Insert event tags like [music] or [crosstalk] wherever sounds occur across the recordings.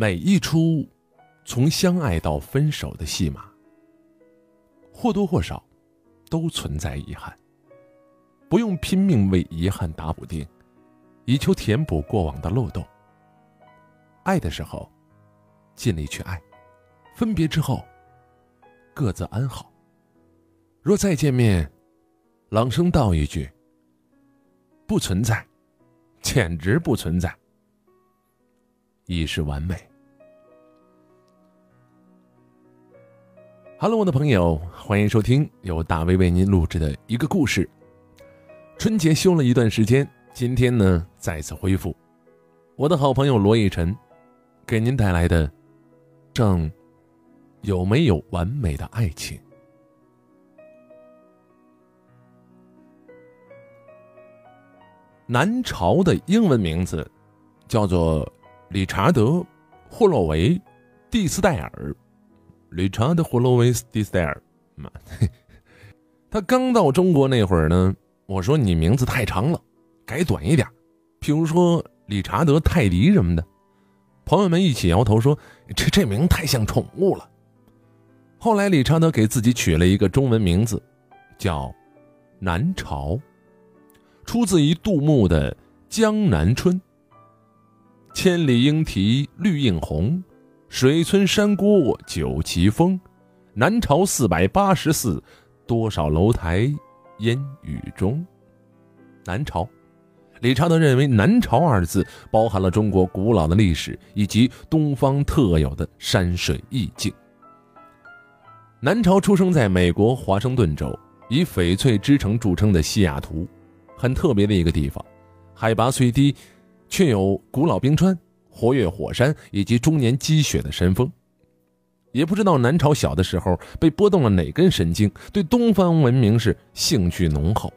每一出从相爱到分手的戏码，或多或少都存在遗憾。不用拼命为遗憾打补丁，以求填补过往的漏洞。爱的时候，尽力去爱；分别之后，各自安好。若再见面，朗声道一句：“不存在，简直不存在。”已是完美。Hello，我的朋友，欢迎收听由大威为您录制的一个故事。春节休了一段时间，今天呢再次恢复。我的好朋友罗逸晨给您带来的，正有没有完美的爱情？南朝的英文名字叫做。理查德·霍洛维·蒂斯戴尔，理查德·霍洛维斯·蒂斯戴尔，妈，[laughs] 他刚到中国那会儿呢，我说你名字太长了，改短一点，譬如说理查德·泰迪什么的。朋友们一起摇头说，这这名太像宠物了。后来理查德给自己取了一个中文名字，叫南朝，出自于杜牧的《江南春》。千里莺啼绿映红，水村山郭酒旗风。南朝四百八十寺，多少楼台烟雨中。南朝，理查德认为“南朝”二字包含了中国古老的历史以及东方特有的山水意境。南朝出生在美国华盛顿州，以翡翠之城著称的西雅图，很特别的一个地方，海拔虽低。却有古老冰川、活跃火山以及终年积雪的山峰。也不知道南朝小的时候被拨动了哪根神经，对东方文明是兴趣浓厚，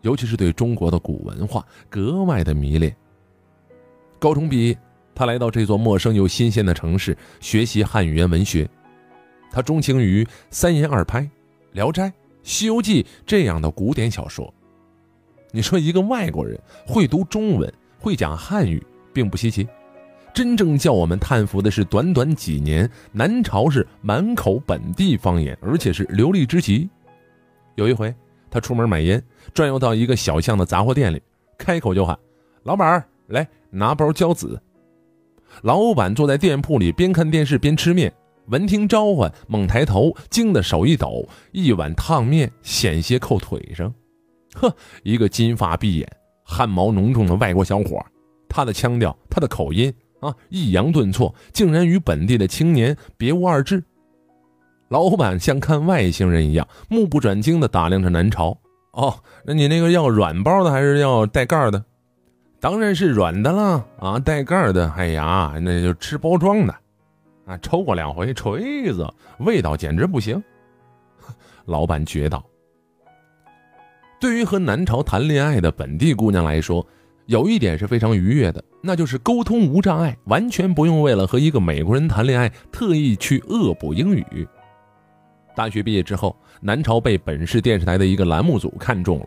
尤其是对中国的古文化格外的迷恋。高中毕业，他来到这座陌生又新鲜的城市学习汉语言文学。他钟情于三言二拍、《聊斋》《西游记》这样的古典小说。你说一个外国人会读中文？会讲汉语并不稀奇，真正叫我们叹服的是，短短几年，南朝是满口本地方言，而且是流利之极。有一回，他出门买烟，转悠到一个小巷的杂货店里，开口就喊：“老板，来拿包胶子。”老板坐在店铺里，边看电视边吃面，闻听召唤，猛抬头，惊得手一抖，一碗烫面险些扣腿上。呵，[laughs] 一个金发碧眼。汗毛浓重的外国小伙，他的腔调，他的口音啊，抑扬顿挫，竟然与本地的青年别无二致。老板像看外星人一样，目不转睛地打量着南朝。哦，那你那个要软包的还是要带盖的？当然是软的了啊，带盖的，哎呀，那就吃包装的。啊，抽过两回锤子，味道简直不行。老板绝道。对于和南朝谈恋爱的本地姑娘来说，有一点是非常愉悦的，那就是沟通无障碍，完全不用为了和一个美国人谈恋爱特意去恶补英语。大学毕业之后，南朝被本市电视台的一个栏目组看中了，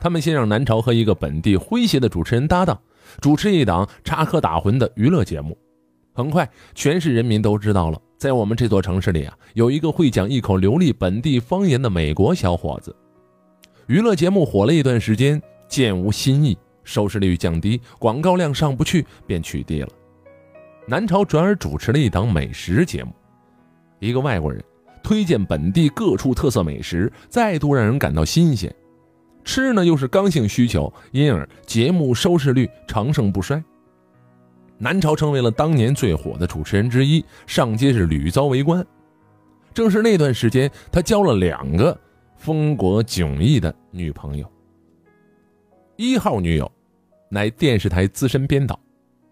他们先让南朝和一个本地诙谐的主持人搭档，主持一档插科打诨的娱乐节目。很快，全市人民都知道了，在我们这座城市里啊，有一个会讲一口流利本地方言的美国小伙子。娱乐节目火了一段时间，渐无新意，收视率降低，广告量上不去，便取缔了。南朝转而主持了一档美食节目，一个外国人推荐本地各处特色美食，再度让人感到新鲜。吃呢又是刚性需求，因而节目收视率长盛不衰。南朝成为了当年最火的主持人之一，上街是屡遭围观。正是那段时间，他交了两个。风国迥异的女朋友，一号女友，乃电视台资深编导，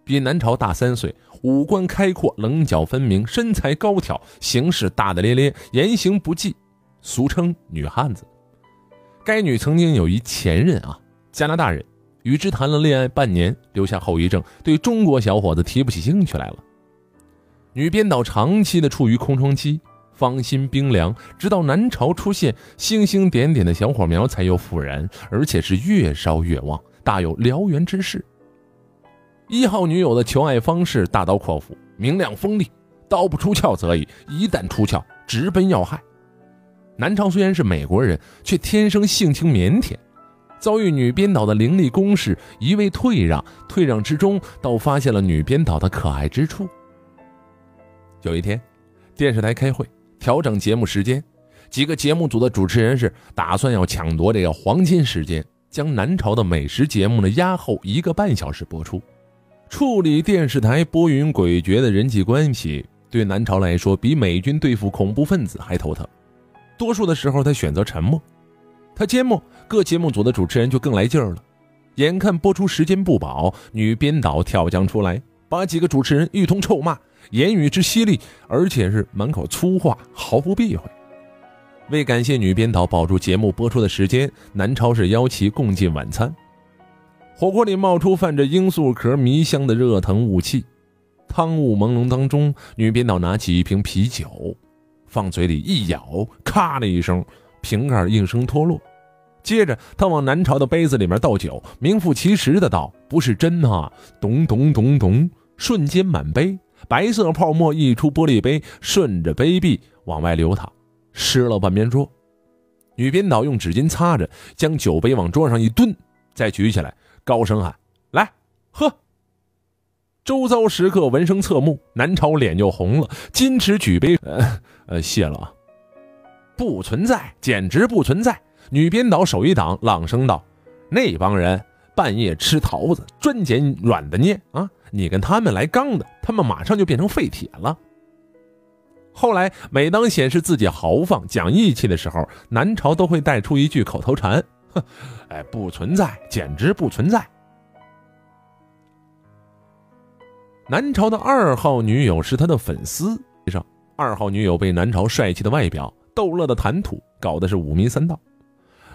比南朝大三岁，五官开阔，棱角分明，身材高挑，行事大大咧咧，言行不羁，俗称女汉子。该女曾经有一前任啊，加拿大人，与之谈了恋爱半年，留下后遗症，对中国小伙子提不起兴趣来了。女编导长期的处于空窗期。芳心冰凉，直到南朝出现，星星点点的小火苗才又复燃，而且是越烧越旺，大有燎原之势。一号女友的求爱方式大刀阔斧，明亮锋利，刀不出鞘则已，一旦出鞘，直奔要害。南朝虽然是美国人，却天生性情腼腆，遭遇女编导的凌厉攻势，一味退让，退让之中，倒发现了女编导的可爱之处。有一天，电视台开会调整节目时间，几个节目组的主持人是打算要抢夺这个黄金时间，将南朝的美食节目呢压后一个半小时播出。处理电视台拨云诡谲的人际关系，对南朝来说比美军对付恐怖分子还头疼。多数的时候，他选择沉默。他缄默，各节目组的主持人就更来劲儿了。眼看播出时间不保，女编导跳江出来，把几个主持人一通臭骂，言语之犀利，而且是满口粗话，毫不避讳。为感谢女编导保住节目播出的时间，南超是邀其共进晚餐。火锅里冒出泛着罂粟壳迷香的热腾雾气，汤雾朦胧当中，女编导拿起一瓶啤酒。放嘴里一咬，咔的一声，瓶盖应声脱落。接着，他往南朝的杯子里面倒酒，名副其实的倒：“不是真啊！”咚咚咚咚，瞬间满杯，白色泡沫溢出玻璃杯，顺着杯壁往外流淌，湿了半边桌。女编导用纸巾擦着，将酒杯往桌上一蹲，再举起来，高声喊：“来喝！”周遭食客闻声侧目，南朝脸就红了，矜持举杯，呃呃，谢了啊，不存在，简直不存在。女编导手一挡，朗声道：“那帮人半夜吃桃子，专捡软的捏啊！你跟他们来刚的，他们马上就变成废铁了。”后来，每当显示自己豪放、讲义气的时候，南朝都会带出一句口头禅：“哼，哎，不存在，简直不存在。”南朝的二号女友是他的粉丝。上，二号女友被南朝帅气的外表、逗乐的谈吐搞得是五迷三道。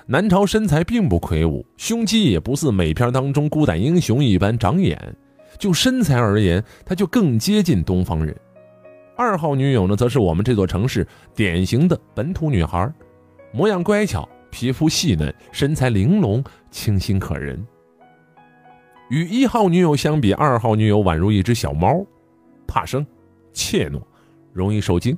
南朝身材并不魁梧，胸肌也不似美片当中孤胆英雄一般长眼。就身材而言，他就更接近东方人。二号女友呢，则是我们这座城市典型的本土女孩，模样乖巧，皮肤细嫩，身材玲珑，清新可人。与一号女友相比，二号女友宛如一只小猫，怕生、怯懦，容易受惊。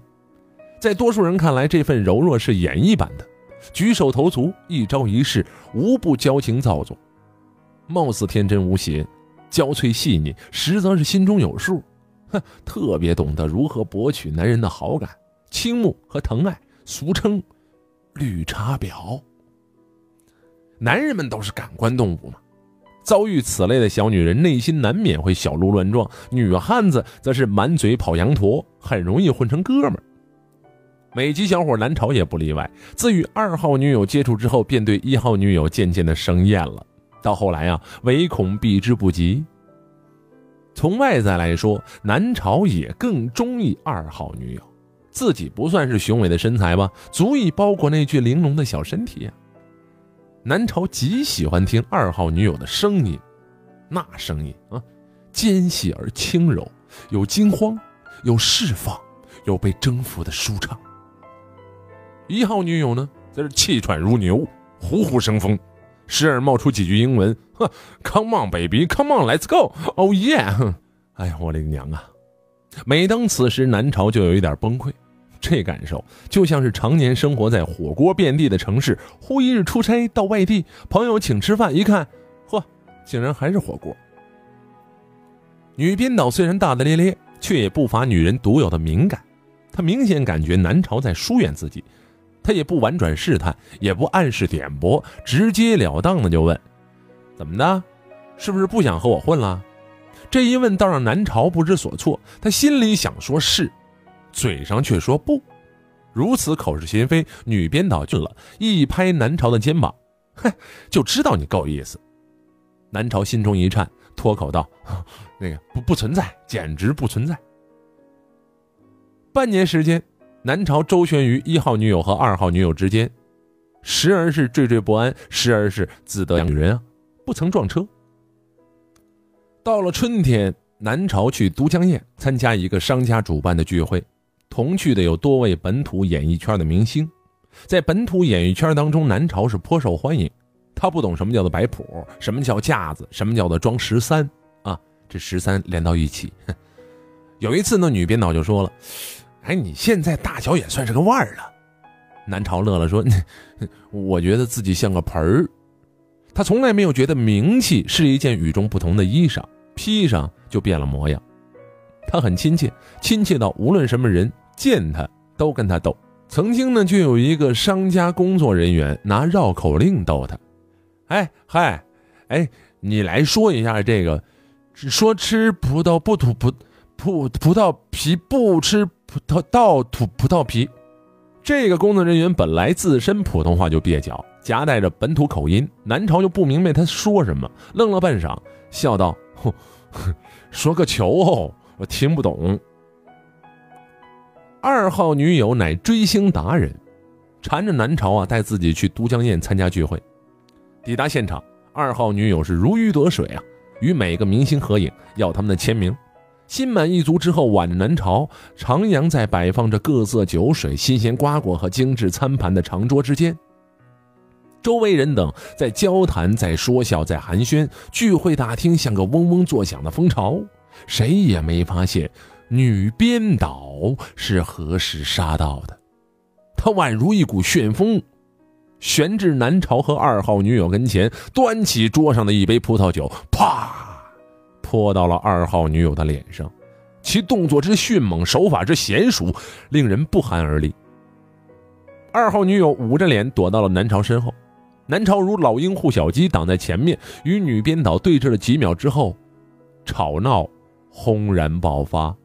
在多数人看来，这份柔弱是演绎版的，举手投足、一招一式，无不矫情造作。貌似天真无邪，娇脆细腻，实则是心中有数。哼，[laughs] 特别懂得如何博取男人的好感、倾慕和疼爱，俗称“绿茶婊”。男人们都是感官动物嘛。遭遇此类的小女人，内心难免会小鹿乱撞；女汉子则是满嘴跑羊驼，很容易混成哥们。美籍小伙南朝也不例外。自与二号女友接触之后，便对一号女友渐渐的生厌了。到后来啊，唯恐避之不及。从外在来说，南朝也更中意二号女友。自己不算是雄伟的身材吧，足以包裹那具玲珑的小身体呀。南朝极喜欢听二号女友的声音，那声音啊，尖细而轻柔，有惊慌，有释放，有被征服的舒畅。一号女友呢，则是气喘如牛，虎虎生风，时而冒出几句英文，呵，Come on baby，Come on，Let's go，Oh yeah，哎呀，我的娘啊！每当此时，南朝就有一点崩溃。这感受就像是常年生活在火锅遍地的城市，忽一日出差到外地，朋友请吃饭，一看，嚯，竟然还是火锅。女编导虽然大大咧咧，却也不乏女人独有的敏感。她明显感觉南朝在疏远自己，他也不婉转试探，也不暗示点拨，直截了当的就问：“怎么的？是不是不想和我混了？”这一问倒让南朝不知所措，他心里想说是。嘴上却说不，如此口是心非。女编导俊了一拍南朝的肩膀，哼，就知道你够意思。南朝心中一颤，脱口道：“ [laughs] 那个不不存在，简直不存在。”半年时间，南朝周旋于一号女友和二号女友之间，时而是惴惴不安，时而是自得女人啊，不曾撞车。到了春天，南朝去都江堰参加一个商家主办的聚会。同去的有多位本土演艺圈的明星，在本土演艺圈当中，南朝是颇受欢迎。他不懂什么叫做摆谱，什么叫架子，什么叫做装十三啊？这十三连到一起，[laughs] 有一次，那女编导就说了：“哎，你现在大小也算是个腕儿了。”南朝乐了，说：“ [laughs] 我觉得自己像个盆儿。”他从来没有觉得名气是一件与众不同的衣裳，披上就变了模样。他很亲切，亲切到无论什么人见他都跟他斗。曾经呢，就有一个商家工作人员拿绕口令逗他：“哎嗨，哎，你来说一下这个，说吃葡萄不吐葡葡葡萄皮，不吃葡萄倒吐葡萄皮。”这个工作人员本来自身普通话就蹩脚，夹带着本土口音，南朝就不明白他说什么，愣了半晌，笑道：“ [laughs] 说个球哦，我听不懂。”二号女友乃追星达人，缠着南朝啊带自己去都江堰参加聚会。抵达现场，二号女友是如鱼得水啊，与每个明星合影，要他们的签名。心满意足之后，挽着南朝徜徉在摆放着各色酒水、新鲜瓜果和精致餐盘的长桌之间。周围人等在交谈，在说笑，在寒暄。聚会大厅像个嗡嗡作响的蜂巢，谁也没发现女编导是何时杀到的。她宛如一股旋风，旋至南朝和二号女友跟前，端起桌上的一杯葡萄酒，啪！泼到了二号女友的脸上，其动作之迅猛，手法之娴熟，令人不寒而栗。二号女友捂着脸躲到了南朝身后，南朝如老鹰护小鸡，挡在前面，与女编导对峙了几秒之后，吵闹轰然爆发，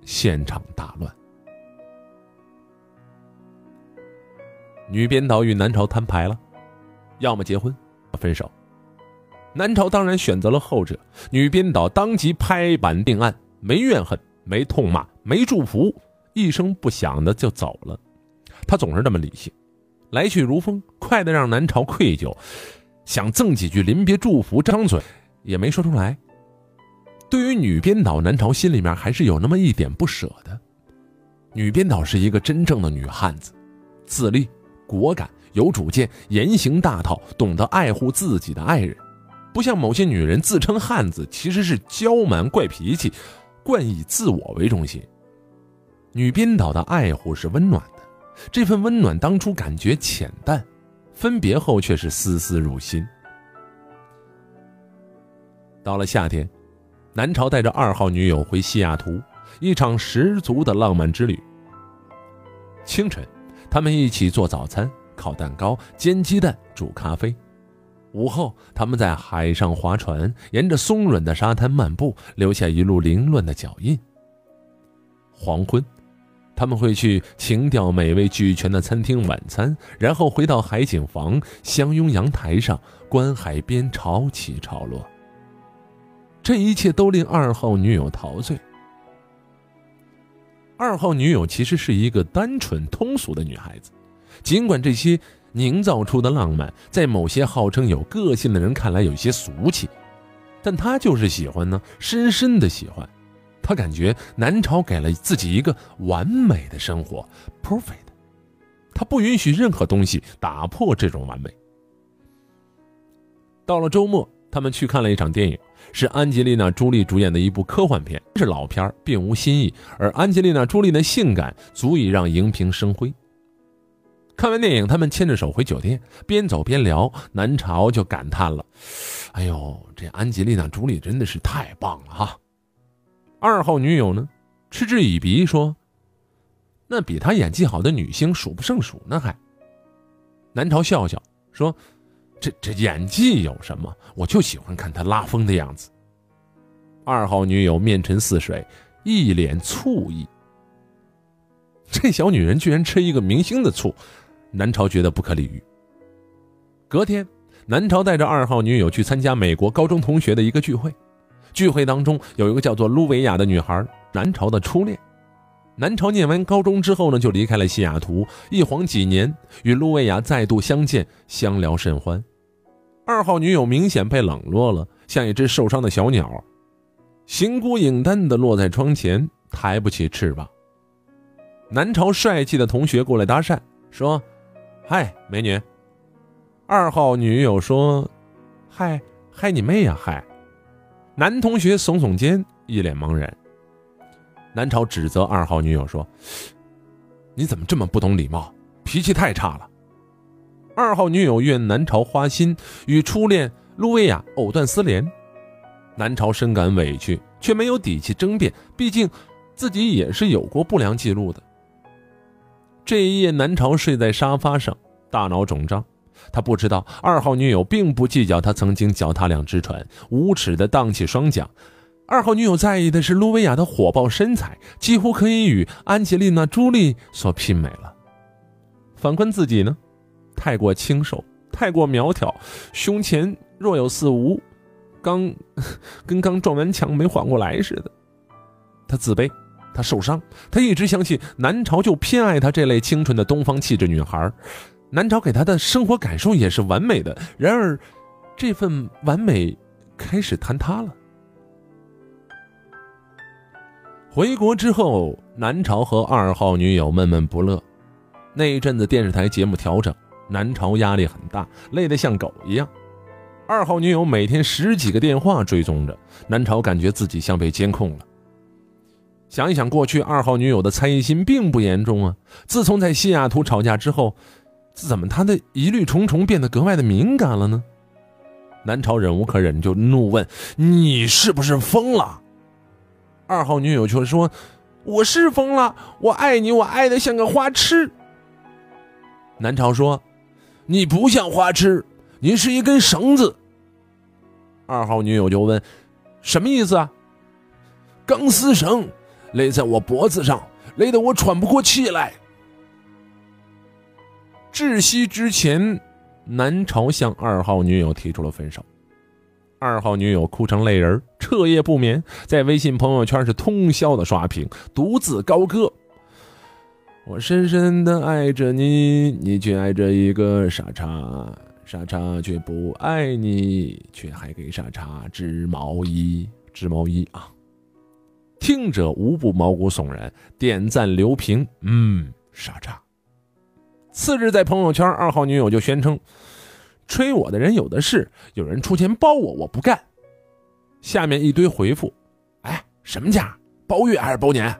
现场大乱。女编导与南朝摊牌了，要么结婚，分手。南朝当然选择了后者，女编导当即拍板定案，没怨恨，没痛骂，没祝福，一声不响的就走了。她总是这么理性，来去如风，快得让南朝愧疚，想赠几句临别祝福，张嘴也没说出来。对于女编导，南朝心里面还是有那么一点不舍的。女编导是一个真正的女汉子，自立、果敢、有主见，言行大套，懂得爱护自己的爱人。不像某些女人自称汉子，其实是娇蛮怪脾气，惯以自我为中心。女编导的爱护是温暖的，这份温暖当初感觉浅淡，分别后却是丝丝入心。到了夏天，南朝带着二号女友回西雅图，一场十足的浪漫之旅。清晨，他们一起做早餐，烤蛋糕，煎鸡蛋，煮咖啡。午后，他们在海上划船，沿着松软的沙滩漫步，留下一路凌乱的脚印。黄昏，他们会去情调美味俱全的餐厅晚餐，然后回到海景房，相拥阳台上观海边潮起潮落。这一切都令二号女友陶醉。二号女友其实是一个单纯通俗的女孩子，尽管这些。营造出的浪漫，在某些号称有个性的人看来有些俗气，但他就是喜欢呢，深深的喜欢。他感觉南朝给了自己一个完美的生活，perfect。他不允许任何东西打破这种完美。到了周末，他们去看了一场电影，是安吉丽娜·朱莉主演的一部科幻片，是老片并无新意，而安吉丽娜·朱莉的性感足以让荧屏生辉。看完电影，他们牵着手回酒店，边走边聊。南朝就感叹了：“哎呦，这安吉丽娜·朱莉真的是太棒了哈！”二号女友呢，嗤之以鼻说：“那比她演技好的女星数不胜数呢，还。”南朝笑笑说：“这这演技有什么？我就喜欢看她拉风的样子。”二号女友面沉似水，一脸醋意。这小女人居然吃一个明星的醋！南朝觉得不可理喻。隔天，南朝带着二号女友去参加美国高中同学的一个聚会。聚会当中有一个叫做卢维亚的女孩，南朝的初恋。南朝念完高中之后呢，就离开了西雅图。一晃几年，与卢维亚再度相见，相聊甚欢。二号女友明显被冷落了，像一只受伤的小鸟，形孤影单的落在窗前，抬不起翅膀。南朝帅气的同学过来搭讪，说。嗨，美女。二号女友说：“嗨，嗨你妹呀！嗨。”男同学耸耸肩，一脸茫然。南朝指责二号女友说：“你怎么这么不懂礼貌，脾气太差了。”二号女友怨南朝花心，与初恋路薇亚藕断丝连。南朝深感委屈，却没有底气争辩，毕竟自己也是有过不良记录的。这一夜，南朝睡在沙发上，大脑肿胀。他不知道二号女友并不计较他曾经脚踏两只船，无耻的荡起双桨。二号女友在意的是卢维亚的火爆身材，几乎可以与安吉丽娜·朱莉所媲美了。反观自己呢，太过清瘦，太过苗条，胸前若有似无，刚跟刚撞完墙没缓过来似的。他自卑，他受伤，他一直相信南朝就偏爱他这类清纯的东方气质女孩。南朝给他的生活感受也是完美的，然而，这份完美开始坍塌了。回国之后，南朝和二号女友闷闷不乐。那一阵子电视台节目调整，南朝压力很大，累得像狗一样。二号女友每天十几个电话追踪着，南朝感觉自己像被监控了。想一想过去，二号女友的猜疑心并不严重啊。自从在西雅图吵架之后。怎么他的疑虑重重变得格外的敏感了呢？南朝忍无可忍，就怒问：“你是不是疯了？”二号女友却说：“我是疯了，我爱你，我爱的像个花痴。”南朝说：“你不像花痴，你是一根绳子。”二号女友就问：“什么意思啊？”钢丝绳勒在我脖子上，勒得我喘不过气来。窒息之前，南朝向二号女友提出了分手。二号女友哭成泪人，彻夜不眠，在微信朋友圈是通宵的刷屏，独自高歌：“我深深的爱着你，你却爱着一个傻叉，傻叉却不爱你，却还给傻叉织毛衣，织毛衣啊！”听者无不毛骨悚然，点赞留评：“嗯，傻叉。”次日，在朋友圈，二号女友就宣称：“吹我的人有的是，有人出钱包我，我不干。”下面一堆回复：“哎，什么价？包月还是包年？”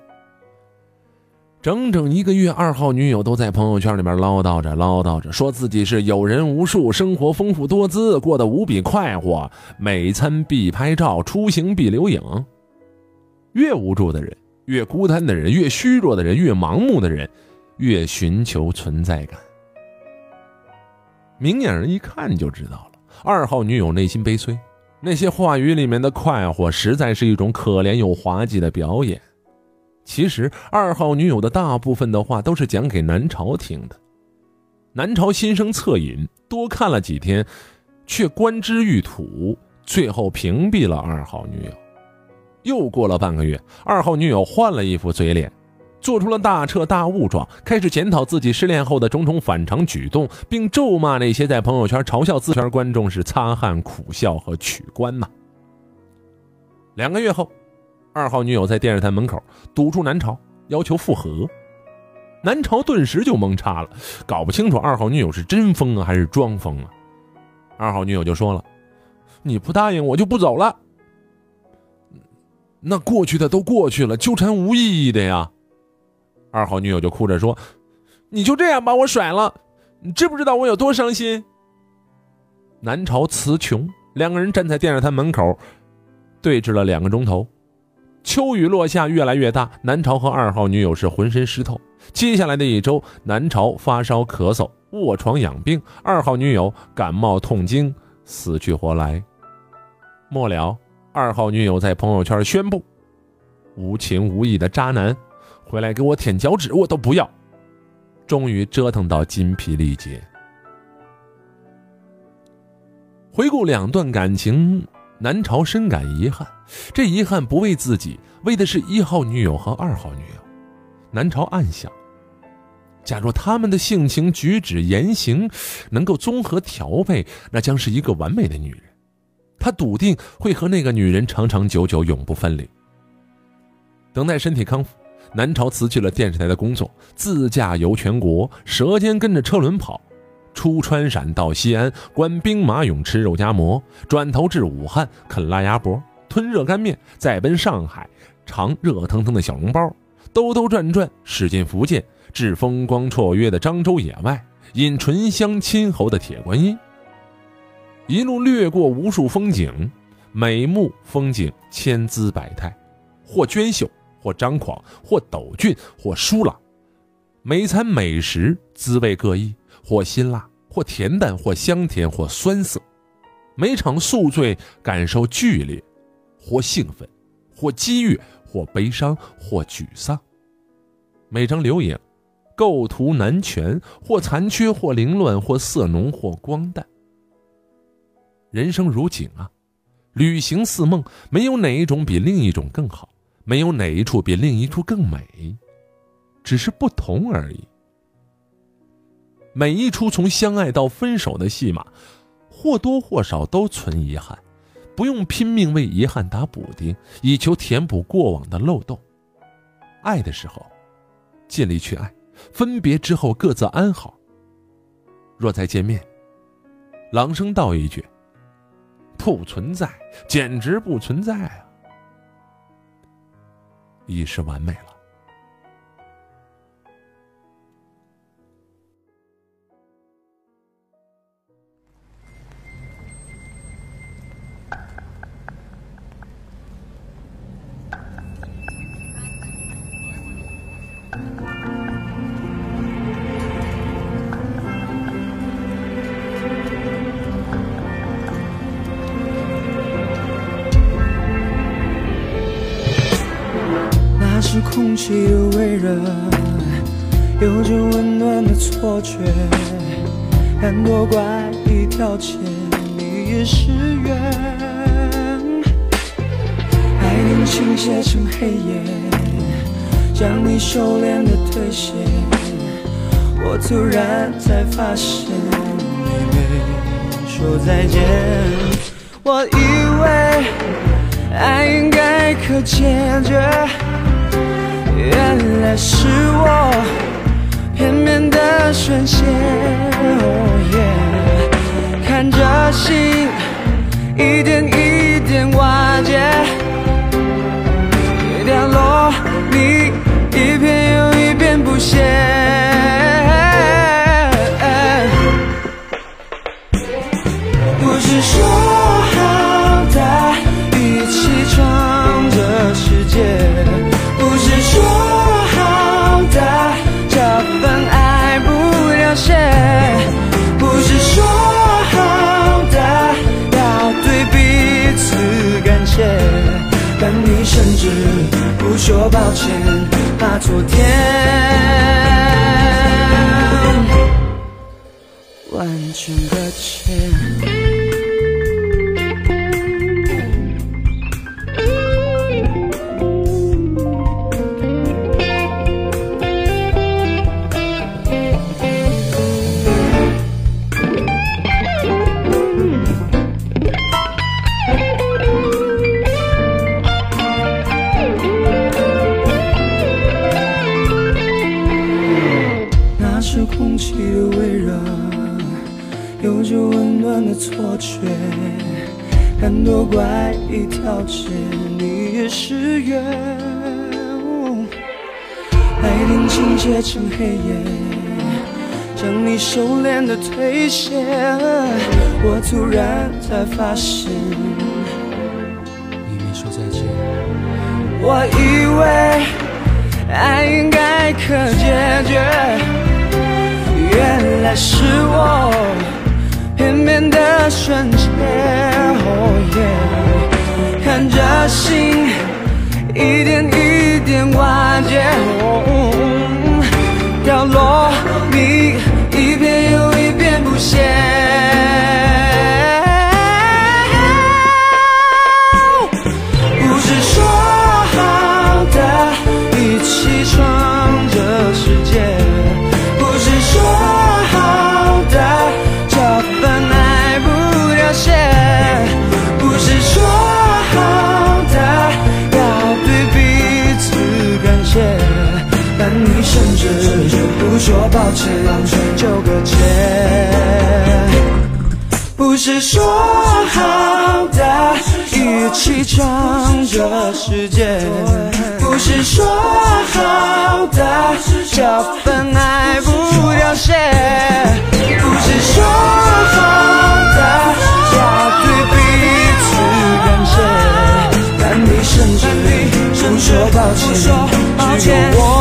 整整一个月，二号女友都在朋友圈里面唠叨着，唠叨着，说自己是有人无数，生活丰富多姿，过得无比快活，每餐必拍照，出行必留影。越无助的人，越孤单的人，越虚弱的人，越盲目的人。越寻求存在感，明眼人一看就知道了。二号女友内心悲催，那些话语里面的快活，实在是一种可怜又滑稽的表演。其实，二号女友的大部分的话都是讲给南朝听的。南朝心生恻隐，多看了几天，却观之欲吐，最后屏蔽了二号女友。又过了半个月，二号女友换了一副嘴脸。做出了大彻大悟状，开始检讨自己失恋后的种种反常举动，并咒骂那些在朋友圈嘲笑自圈观众是擦汗苦笑和取关呐。两个月后，二号女友在电视台门口堵住南朝，要求复合。南朝顿时就懵叉了，搞不清楚二号女友是真疯啊还是装疯啊。二号女友就说了：“你不答应我就不走了。”那过去的都过去了，纠缠无意义的呀。二号女友就哭着说：“你就这样把我甩了，你知不知道我有多伤心？”南朝词穷，两个人站在电视台门口，对峙了两个钟头。秋雨落下，越来越大，南朝和二号女友是浑身湿透。接下来的一周，南朝发烧咳嗽，卧床养病；二号女友感冒痛经，死去活来。末了，二号女友在朋友圈宣布：“无情无义的渣男。”回来给我舔脚趾，我都不要。终于折腾到筋疲力竭。回顾两段感情，南朝深感遗憾，这遗憾不为自己，为的是一号女友和二号女友。南朝暗想：假若他们的性情、举止、言行能够综合调配，那将是一个完美的女人。他笃定会和那个女人长长久久，永不分离。等待身体康复。南朝辞去了电视台的工作，自驾游全国，舌尖跟着车轮跑，出川陕到西安，观兵马俑，吃肉夹馍，转头至武汉啃辣鸭脖，吞热干面，再奔上海，尝热腾腾的小笼包，兜兜转转驶进福建，至风光绰约的漳州野外，饮醇香亲喉的铁观音。一路掠过无数风景，每幕风景千姿百态，或娟秀，或张狂，或陡峻，或疏朗。每餐美食滋味各异，或辛辣，或甜淡，或香甜，或酸涩。每场宿醉感受剧烈，或兴奋，或激越，或悲伤，或沮丧。每张留影，构图难全，或残缺，或凌乱，或色浓，或光淡。人生如景啊，旅行似梦，没有哪一种比另一种更好，没有哪一处比另一处更美，只是不同而已。每一出从相爱到分手的戏码，或多或少都存遗憾，不用拼命为遗憾打补丁，以求填补过往的漏洞。爱的时候，尽力去爱；分别之后，各自安好。若再见面，朗声道一句。不存在，简直不存在啊！已是完美了。有着温暖的错觉。很多怪异条件，你也是缘。爱情倾斜成黑夜，将你收敛的退卸。我突然才发现，你没说再见。我以为爱应该可解决。原来是我片面的宣泄，看着心一点一点瓦解，掉落，你一遍又一遍不屑，昨天错觉，很多怪异条件，你也是缘。爱情倾泻成黑夜，将你收敛的退卸。我突然才发现，你没说再见。我以为爱应该可解决，原来是我。片面的瞬间，看着心一点一点瓦解，掉落，你一遍又一遍不屑。就搁浅，不是说好的一起闯这世界。不是说好的这份爱不凋谢，不是说好的要对彼此感谢，但你甚至不说抱歉，只有我。